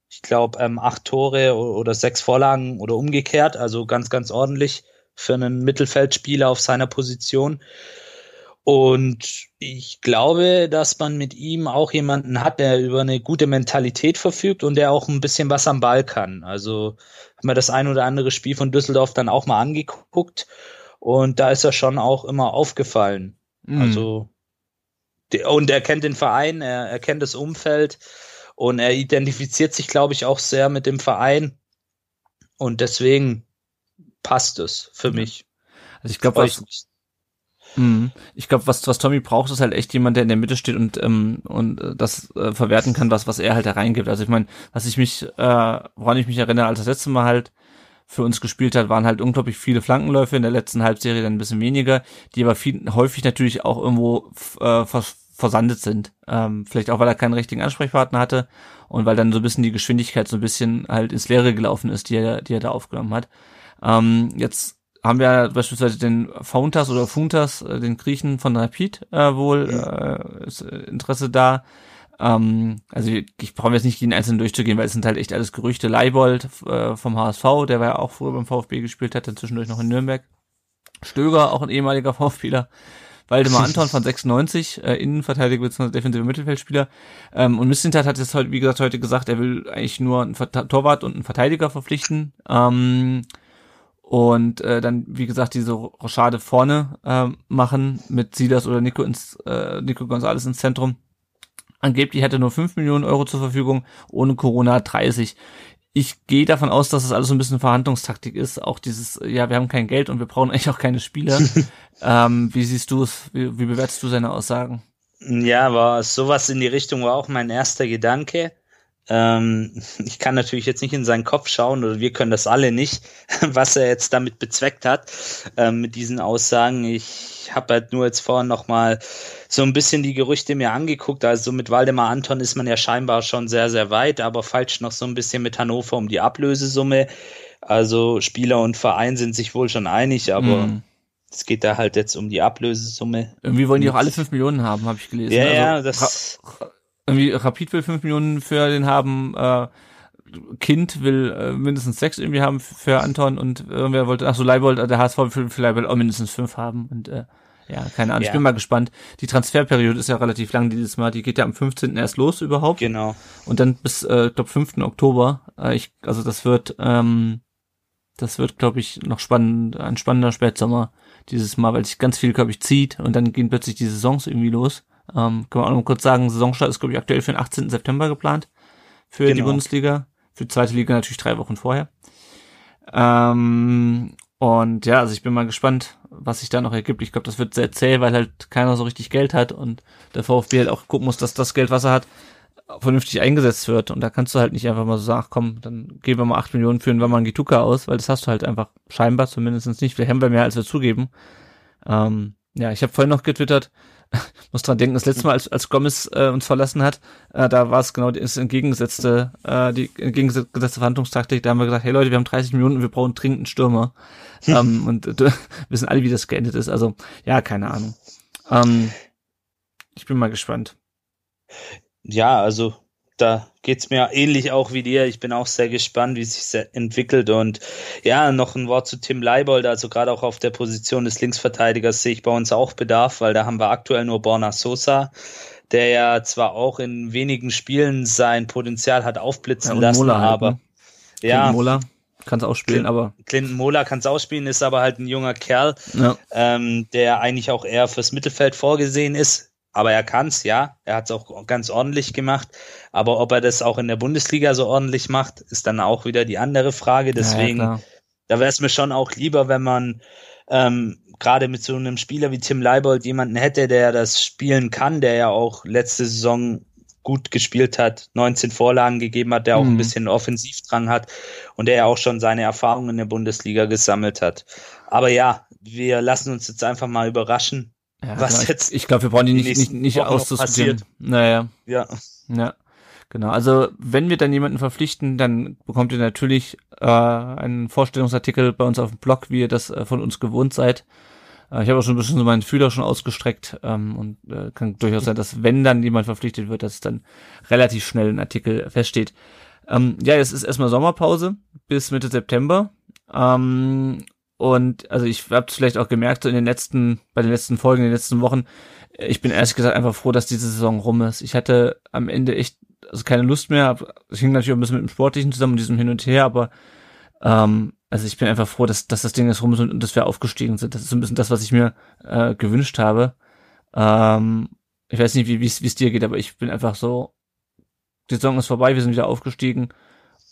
Ich glaube, ähm, acht Tore oder sechs Vorlagen oder umgekehrt, also ganz, ganz ordentlich für einen Mittelfeldspieler auf seiner Position. Und ich glaube, dass man mit ihm auch jemanden hat, der über eine gute Mentalität verfügt und der auch ein bisschen was am Ball kann. Also haben wir das ein oder andere Spiel von Düsseldorf dann auch mal angeguckt und da ist er schon auch immer aufgefallen. Mhm. Also, und er kennt den Verein, er, er kennt das Umfeld und er identifiziert sich, glaube ich, auch sehr mit dem Verein. Und deswegen passt es für mich. Also ich glaube, was, mhm. ich glaube, was, was Tommy braucht, ist halt echt jemand, der in der Mitte steht und, ähm, und äh, das äh, verwerten kann, was, was er halt da reingibt. Also ich meine, was ich mich, äh, woran ich mich erinnere, als das letzte Mal halt für uns gespielt hat, waren halt unglaublich viele Flankenläufe, in der letzten Halbserie dann ein bisschen weniger, die aber viel, häufig natürlich auch irgendwo äh, vers versandet sind. Ähm, vielleicht auch, weil er keinen richtigen Ansprechpartner hatte und weil dann so ein bisschen die Geschwindigkeit so ein bisschen halt ins Leere gelaufen ist, die er, die er da aufgenommen hat. Ähm, jetzt haben wir beispielsweise den Fountas oder Funtas, äh, den Griechen von Rapid äh, wohl, äh, ist äh, Interesse da. Ähm, also ich, ich brauche jetzt nicht jeden einzelnen durchzugehen, weil es sind halt echt alles Gerüchte. Leibold äh, vom HSV, der war ja auch früher beim VfB gespielt, hat dann zwischendurch noch in Nürnberg. Stöger, auch ein ehemaliger VfBler. Waldemar Anton von 96, äh, Innenverteidiger bzw. defensiver Mittelfeldspieler. Ähm, und Missintat hat jetzt heute, wie gesagt, heute gesagt, er will eigentlich nur einen Torwart und einen Verteidiger verpflichten. Ähm, und äh, dann, wie gesagt, diese Rochade vorne äh, machen mit Silas oder Nico ins äh, Nico Gonzalez ins Zentrum. Angeblich hätte nur 5 Millionen Euro zur Verfügung, ohne Corona 30. Ich gehe davon aus, dass das alles so ein bisschen Verhandlungstaktik ist. Auch dieses, ja, wir haben kein Geld und wir brauchen eigentlich auch keine Spieler. ähm, wie siehst du es? Wie, wie bewertest du seine Aussagen? Ja, war sowas in die Richtung war auch mein erster Gedanke. Ähm, ich kann natürlich jetzt nicht in seinen Kopf schauen oder wir können das alle nicht, was er jetzt damit bezweckt hat ähm, mit diesen Aussagen. Ich habe halt nur jetzt vorhin noch mal so ein bisschen die Gerüchte mir angeguckt. Also mit Waldemar Anton ist man ja scheinbar schon sehr sehr weit, aber falsch noch so ein bisschen mit Hannover um die Ablösesumme. Also Spieler und Verein sind sich wohl schon einig, aber mm. Es geht da halt jetzt um die Ablösesumme. Irgendwie wollen die auch alle fünf Millionen haben, habe ich gelesen. Ja, also, ja, das irgendwie Rapid will 5 Millionen für den haben, äh, Kind will äh, mindestens 6 irgendwie haben für Anton und irgendwer wollte, ach so, Leibold, der HSV will für Leibold auch mindestens 5 haben und äh, ja, keine Ahnung, ja. ich bin mal gespannt. Die Transferperiode ist ja relativ lang dieses Mal, die geht ja am 15. erst los überhaupt. Genau. Und dann bis, äh, glaube 5. Oktober. Äh, ich, also das wird, ähm, das wird, glaube ich, noch spannend, ein spannender Spätsommer dieses Mal, weil sich ganz viel, glaube ich, zieht und dann gehen plötzlich die Saisons irgendwie los. Ähm, können wir auch noch kurz sagen, Saisonstart ist, glaube ich, aktuell für den 18. September geplant für genau. die Bundesliga. Für die zweite Liga natürlich drei Wochen vorher. Ähm, und ja, also ich bin mal gespannt, was sich da noch ergibt. Ich glaube, das wird sehr zäh, weil halt keiner so richtig Geld hat und der VfB halt auch gucken muss, dass das Geld, was er hat, vernünftig eingesetzt wird. Und da kannst du halt nicht einfach mal so sagen, komm, dann geben wir mal acht Millionen für einen Wamangituka aus, weil das hast du halt einfach scheinbar zumindest nicht. Vielleicht haben wir mehr, als wir zugeben. Ähm, ja, ich habe vorhin noch getwittert, muss dran denken, das letzte Mal, als, als Gomez äh, uns verlassen hat, äh, da war es genau das entgegengesetzte, äh, die entgegengesetzte Verhandlungstaktik. Da haben wir gesagt, hey Leute, wir haben 30 Minuten, wir brauchen dringend einen Stürmer. ähm, und äh, wissen alle, wie das geendet ist. Also, ja, keine Ahnung. Ähm, ich bin mal gespannt. Ja, also da geht's mir ähnlich auch wie dir. Ich bin auch sehr gespannt, wie sich entwickelt. Und ja, noch ein Wort zu Tim Leibold. Also gerade auch auf der Position des Linksverteidigers sehe ich bei uns auch Bedarf, weil da haben wir aktuell nur Borna Sosa, der ja zwar auch in wenigen Spielen sein Potenzial hat aufblitzen ja, lassen, Mola halt, aber ne? ja. Mola kann es ausspielen, Clint, aber. Clinton Mola kann es ausspielen, ist aber halt ein junger Kerl, ja. ähm, der eigentlich auch eher fürs Mittelfeld vorgesehen ist aber er kann's, ja. Er hat's auch ganz ordentlich gemacht. Aber ob er das auch in der Bundesliga so ordentlich macht, ist dann auch wieder die andere Frage. Deswegen, ja, da wäre es mir schon auch lieber, wenn man ähm, gerade mit so einem Spieler wie Tim Leibold jemanden hätte, der das spielen kann, der ja auch letzte Saison gut gespielt hat, 19 Vorlagen gegeben hat, der auch mhm. ein bisschen Offensivdrang hat und der ja auch schon seine Erfahrungen in der Bundesliga gesammelt hat. Aber ja, wir lassen uns jetzt einfach mal überraschen, ja, was genau. jetzt. Ich, glaube, wir brauchen die nicht, nicht, nicht auszudiskutieren. Naja. Ja. Ja. Genau. Also wenn wir dann jemanden verpflichten, dann bekommt ihr natürlich äh, einen Vorstellungsartikel bei uns auf dem Blog, wie ihr das äh, von uns gewohnt seid. Äh, ich habe auch schon ein bisschen so meinen Fühler schon ausgestreckt ähm, und äh, kann durchaus sein, dass wenn dann jemand verpflichtet wird, dass dann relativ schnell ein Artikel feststeht. Ähm, ja, es ist erstmal Sommerpause bis Mitte September. Ähm, und also ich habe es vielleicht auch gemerkt, so in den letzten, bei den letzten Folgen, in den letzten Wochen, ich bin ehrlich gesagt einfach froh, dass diese Saison rum ist. Ich hatte am Ende echt also keine Lust mehr. Es hing natürlich auch ein bisschen mit dem Sportlichen zusammen und diesem Hin und Her, aber ähm, also ich bin einfach froh, dass, dass das Ding jetzt rum ist und, und dass wir aufgestiegen sind. Das ist so ein bisschen das, was ich mir äh, gewünscht habe. Ähm, ich weiß nicht, wie es dir geht, aber ich bin einfach so, die Saison ist vorbei, wir sind wieder aufgestiegen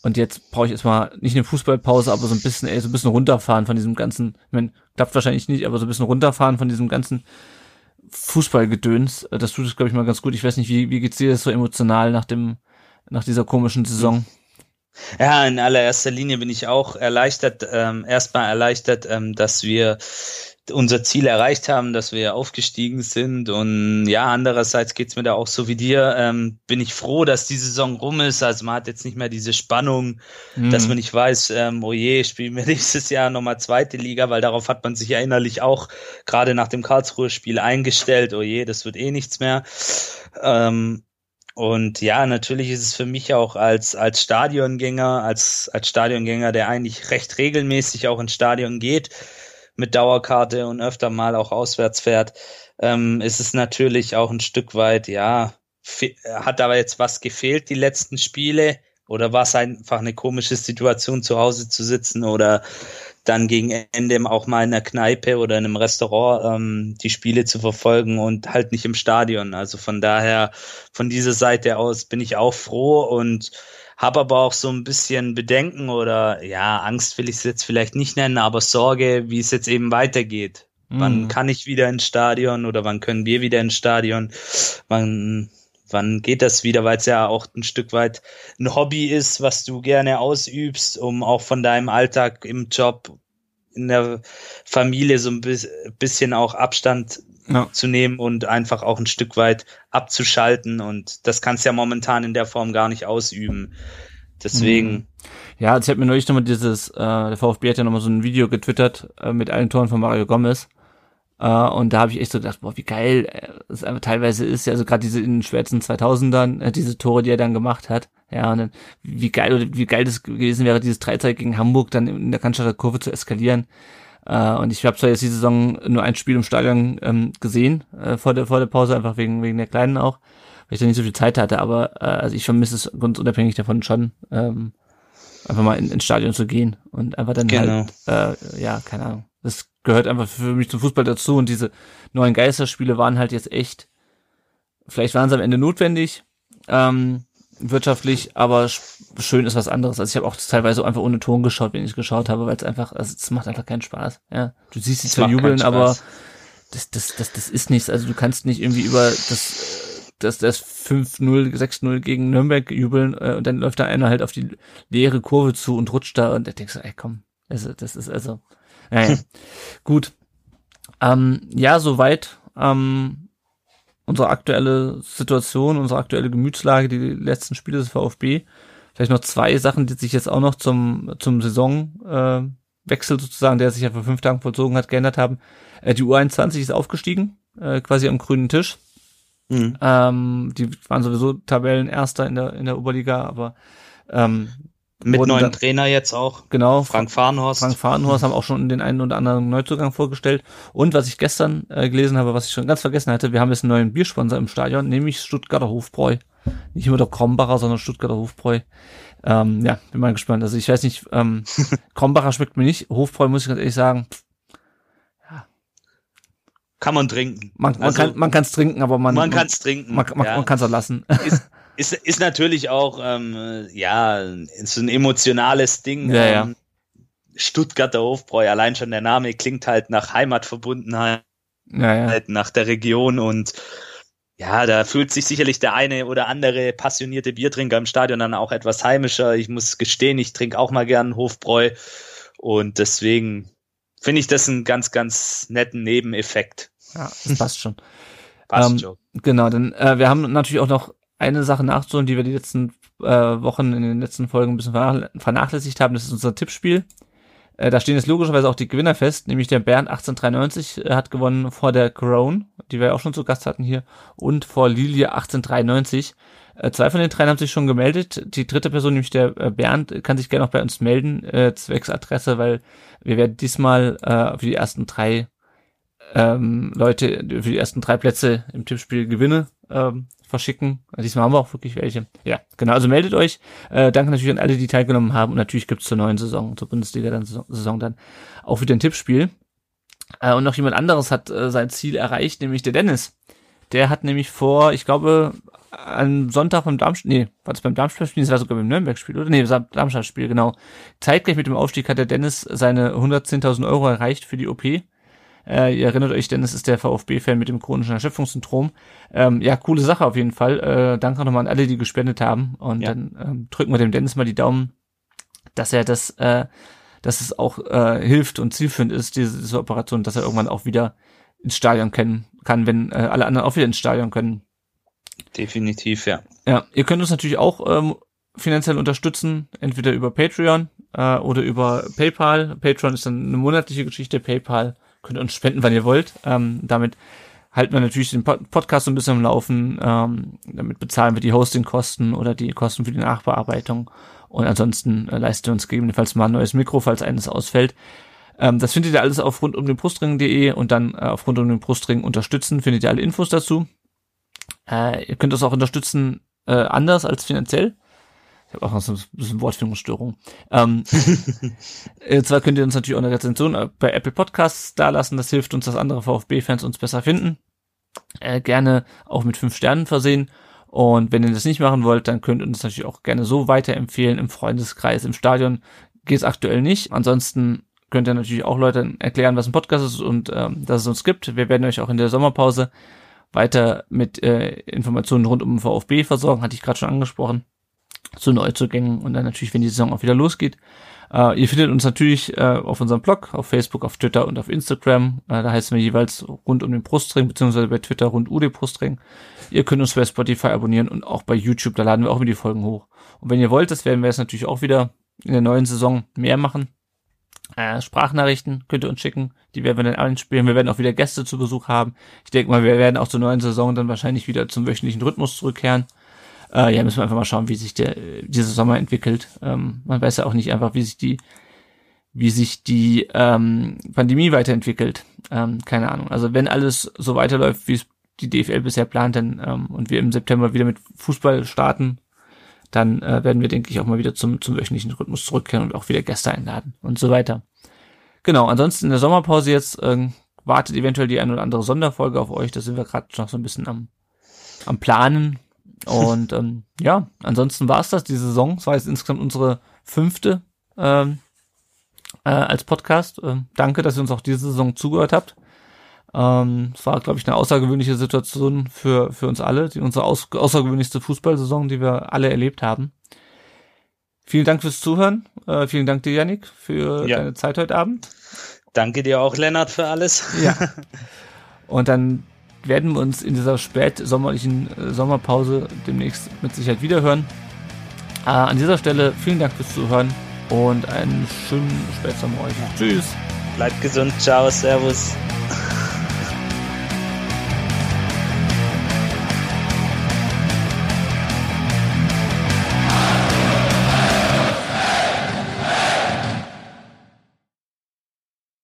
und jetzt brauche ich erstmal nicht eine Fußballpause, aber so ein bisschen, ey, so ein bisschen runterfahren von diesem ganzen, ich meine, klappt wahrscheinlich nicht, aber so ein bisschen runterfahren von diesem ganzen Fußballgedöns. Äh, das tut es, glaube ich, mal ganz gut. Ich weiß nicht, wie, wie geht's dir das so emotional nach dem, nach dieser komischen Saison? Ja, in allererster Linie bin ich auch erleichtert, ähm, erstmal erleichtert, ähm, dass wir unser Ziel erreicht haben, dass wir aufgestiegen sind. Und ja, andererseits geht's mir da auch so wie dir. Ähm, bin ich froh, dass die Saison rum ist. Also man hat jetzt nicht mehr diese Spannung, mhm. dass man nicht weiß, ähm, oh je, spielen wir nächstes Jahr nochmal zweite Liga, weil darauf hat man sich ja innerlich auch gerade nach dem Karlsruher Spiel eingestellt. Oh je, das wird eh nichts mehr. Ähm, und ja, natürlich ist es für mich auch als, als Stadiongänger, als, als Stadiongänger, der eigentlich recht regelmäßig auch ins Stadion geht, mit Dauerkarte und öfter mal auch auswärts fährt, ähm, ist es natürlich auch ein Stück weit, ja, hat aber jetzt was gefehlt, die letzten Spiele? Oder war es einfach eine komische Situation, zu Hause zu sitzen oder dann gegen Ende auch mal in der Kneipe oder in einem Restaurant ähm, die Spiele zu verfolgen und halt nicht im Stadion. Also von daher, von dieser Seite aus bin ich auch froh und habe aber auch so ein bisschen Bedenken oder ja, Angst will ich es jetzt vielleicht nicht nennen, aber Sorge, wie es jetzt eben weitergeht. Mhm. Wann kann ich wieder ins Stadion oder wann können wir wieder ins Stadion? Wann, wann geht das wieder, weil es ja auch ein Stück weit ein Hobby ist, was du gerne ausübst, um auch von deinem Alltag im Job in der Familie so ein bisschen auch Abstand ja. zu nehmen und einfach auch ein Stück weit abzuschalten. Und das kannst du ja momentan in der Form gar nicht ausüben. Deswegen. Mhm. Ja, jetzt hat mir neulich nochmal dieses, äh, der VfB hat ja nochmal so ein Video getwittert äh, mit allen Toren von Mario Gomez. Äh, und da habe ich echt so gedacht, boah, wie geil es einfach teilweise ist. Ja, also gerade diese in den schwersten 2000ern, äh, diese Tore, die er dann gemacht hat. Ja, und dann, wie geil oder wie geil das gewesen wäre, dieses Dreizeit gegen Hamburg dann in der Cannstatter Kurve zu eskalieren. Äh, und ich habe zwar jetzt die Saison nur ein Spiel im Stadion ähm, gesehen, äh, vor, der, vor der Pause, einfach wegen, wegen der Kleinen auch, weil ich da nicht so viel Zeit hatte, aber äh, also ich vermisse es ganz unabhängig davon schon, ähm, einfach mal in, ins Stadion zu gehen und einfach dann genau. halt, äh, ja, keine Ahnung. Das gehört einfach für mich zum Fußball dazu und diese neuen Geisterspiele waren halt jetzt echt, vielleicht waren sie am Ende notwendig, ähm, wirtschaftlich, aber schön ist was anderes. Also ich habe auch teilweise einfach ohne Ton geschaut, wenn ich geschaut habe, weil es einfach, also es macht einfach keinen Spaß. Ja, du siehst sie zwar jubeln, aber das, das, das, das ist nichts. Also du kannst nicht irgendwie über das, das, das 5-0, 6-0 gegen Nürnberg jubeln äh, und dann läuft da einer halt auf die leere Kurve zu und rutscht da und da denkst du, ey komm, also das ist also, naja, gut. Ähm, ja, soweit ähm, unsere aktuelle Situation, unsere aktuelle Gemütslage, die letzten Spiele des VfB. Vielleicht noch zwei Sachen, die sich jetzt auch noch zum, zum Saisonwechsel äh, sozusagen, der sich ja vor fünf Tagen vollzogen hat, geändert haben. Äh, die U21 ist aufgestiegen, äh, quasi am grünen Tisch. Mhm. Ähm, die waren sowieso Tabellenerster in der, in der Oberliga, aber ähm, mit neuen Trainer jetzt auch. Genau. Frank Fahrenhorst. Frank Fahrenhorst haben auch schon den einen oder anderen Neuzugang vorgestellt. Und was ich gestern äh, gelesen habe, was ich schon ganz vergessen hatte, wir haben jetzt einen neuen Biersponsor im Stadion, nämlich Stuttgarter Hofbräu. Nicht immer der Krombacher, sondern Stuttgarter Hofbräu. Ähm, ja, bin mal gespannt. Also ich weiß nicht, ähm, Krombacher schmeckt mir nicht. Hofbräu muss ich ganz ehrlich sagen, kann man trinken. Man, man also, kann man kann es trinken, aber man man kann es trinken. Man, man, ja. man kann es auch lassen. Ist, ist, ist natürlich auch ähm, ja ist ein emotionales Ding. Ja, ähm, ja. Stuttgarter Hofbräu, allein schon der Name klingt halt nach Heimatverbundenheit, ja, ja. Halt nach der Region und ja, da fühlt sich sicherlich der eine oder andere passionierte Biertrinker im Stadion dann auch etwas heimischer. Ich muss gestehen, ich trinke auch mal gern Hofbräu und deswegen finde ich das einen ganz, ganz netten Nebeneffekt. Ja, das passt schon. passt ähm, schon. Genau, denn äh, wir haben natürlich auch noch eine Sache nachzuholen, die wir die letzten äh, Wochen in den letzten Folgen ein bisschen vernachlässigt haben. Das ist unser Tippspiel. Äh, da stehen jetzt logischerweise auch die Gewinner fest, nämlich der Bernd 1893 äh, hat gewonnen vor der Crone, die wir ja auch schon zu Gast hatten hier, und vor Lilie 1893. Äh, zwei von den dreien haben sich schon gemeldet. Die dritte Person, nämlich der äh, Bernd, kann sich gerne noch bei uns melden, äh, zwecks Adresse, weil wir werden diesmal äh, für die ersten drei ähm, Leute, für die ersten drei Plätze im Tippspiel Gewinne ähm, verschicken. Diesmal haben wir auch wirklich welche. Ja, genau. Also meldet euch. Äh, danke natürlich an alle, die teilgenommen haben. Und natürlich gibt's zur neuen Saison, zur Bundesliga dann Saison dann auch wieder ein Tippspiel. Äh, und noch jemand anderes hat äh, sein Ziel erreicht, nämlich der Dennis. Der hat nämlich vor, ich glaube, am Sonntag beim Darmstadt, nee, war das beim Darmstadt-Spiel, das war sogar beim Nürnberg-Spiel, oder? Nee, Darmstadt-Spiel, genau. Zeitgleich mit dem Aufstieg hat der Dennis seine 110.000 Euro erreicht für die OP. ihr erinnert euch, Dennis ist der VfB-Fan mit dem chronischen Erschöpfungssyndrom. Ähm, ja, coole Sache auf jeden Fall. Äh, danke nochmal an alle, die gespendet haben. Und ja. dann ähm, drücken wir dem Dennis mal die Daumen, dass er das, äh, dass es auch äh, hilft und zielführend ist, diese, diese Operation, dass er irgendwann auch wieder ins Stadion kennen kann, wenn äh, alle anderen auch wieder ins Stadion können. Definitiv, ja. Ja, ihr könnt uns natürlich auch ähm, finanziell unterstützen, entweder über Patreon äh, oder über PayPal. Patreon ist dann eine monatliche Geschichte, PayPal könnt ihr uns spenden, wann ihr wollt. Ähm, damit halten wir natürlich den Podcast so ein bisschen am Laufen. Ähm, damit bezahlen wir die Hostingkosten oder die Kosten für die Nachbearbeitung. Und ansonsten äh, leisten wir uns gegebenenfalls mal ein neues Mikro, falls eines ausfällt. Ähm, das findet ihr alles auf rundumdenbrustring.de und dann äh, auf rund um den Brustring unterstützen findet ihr alle Infos dazu. Äh, ihr könnt das auch unterstützen äh, anders als finanziell. Ich habe auch noch so ein bisschen Wortfindungsstörung. Ähm, äh, zwar könnt ihr uns natürlich auch eine Rezension äh, bei Apple Podcasts dalassen. Das hilft uns, dass andere VfB-Fans uns besser finden. Äh, gerne auch mit fünf Sternen versehen. Und wenn ihr das nicht machen wollt, dann könnt ihr uns natürlich auch gerne so weiterempfehlen im Freundeskreis. Im Stadion geht es aktuell nicht. Ansonsten könnt ihr natürlich auch Leuten erklären, was ein Podcast ist und ähm, dass es uns gibt. Wir werden euch auch in der Sommerpause weiter mit äh, Informationen rund um den VfB versorgen, hatte ich gerade schon angesprochen zu Neuzugängen und dann natürlich, wenn die Saison auch wieder losgeht. Äh, ihr findet uns natürlich äh, auf unserem Blog, auf Facebook, auf Twitter und auf Instagram. Äh, da heißen wir jeweils rund um den Brustring, beziehungsweise bei Twitter rund um den Brustring. Ihr könnt uns bei Spotify abonnieren und auch bei YouTube, da laden wir auch wieder die Folgen hoch. Und wenn ihr wollt, das werden wir jetzt natürlich auch wieder in der neuen Saison mehr machen. Äh, Sprachnachrichten könnt ihr uns schicken, die werden wir dann einspielen. Wir werden auch wieder Gäste zu Besuch haben. Ich denke mal, wir werden auch zur neuen Saison dann wahrscheinlich wieder zum wöchentlichen Rhythmus zurückkehren. Äh, ja, müssen wir einfach mal schauen, wie sich der, dieser Sommer entwickelt. Ähm, man weiß ja auch nicht einfach, wie sich die, wie sich die ähm, Pandemie weiterentwickelt. Ähm, keine Ahnung. Also wenn alles so weiterläuft, wie es die DFL bisher plant, dann ähm, und wir im September wieder mit Fußball starten, dann äh, werden wir, denke ich, auch mal wieder zum, zum wöchentlichen Rhythmus zurückkehren und auch wieder Gäste einladen und so weiter. Genau, ansonsten in der Sommerpause jetzt äh, wartet eventuell die eine oder andere Sonderfolge auf euch. Da sind wir gerade noch so ein bisschen am, am Planen. Und ähm, ja, ansonsten war es das, die Saison. Es war jetzt insgesamt unsere fünfte ähm, äh, als Podcast. Ähm, danke, dass ihr uns auch diese Saison zugehört habt. Ähm, es war, glaube ich, eine außergewöhnliche Situation für, für uns alle, die unsere aus, außergewöhnlichste Fußballsaison, die wir alle erlebt haben. Vielen Dank fürs Zuhören. Äh, vielen Dank dir, Yannick, für ja. deine Zeit heute Abend. Danke dir auch, Lennart, für alles. Ja. Und dann werden wir uns in dieser spätsommerlichen äh, Sommerpause demnächst mit Sicherheit wiederhören. Äh, an dieser Stelle vielen Dank fürs Zuhören und einen schönen Spätsommer euch. Tschüss. Bleibt gesund. Ciao. Servus.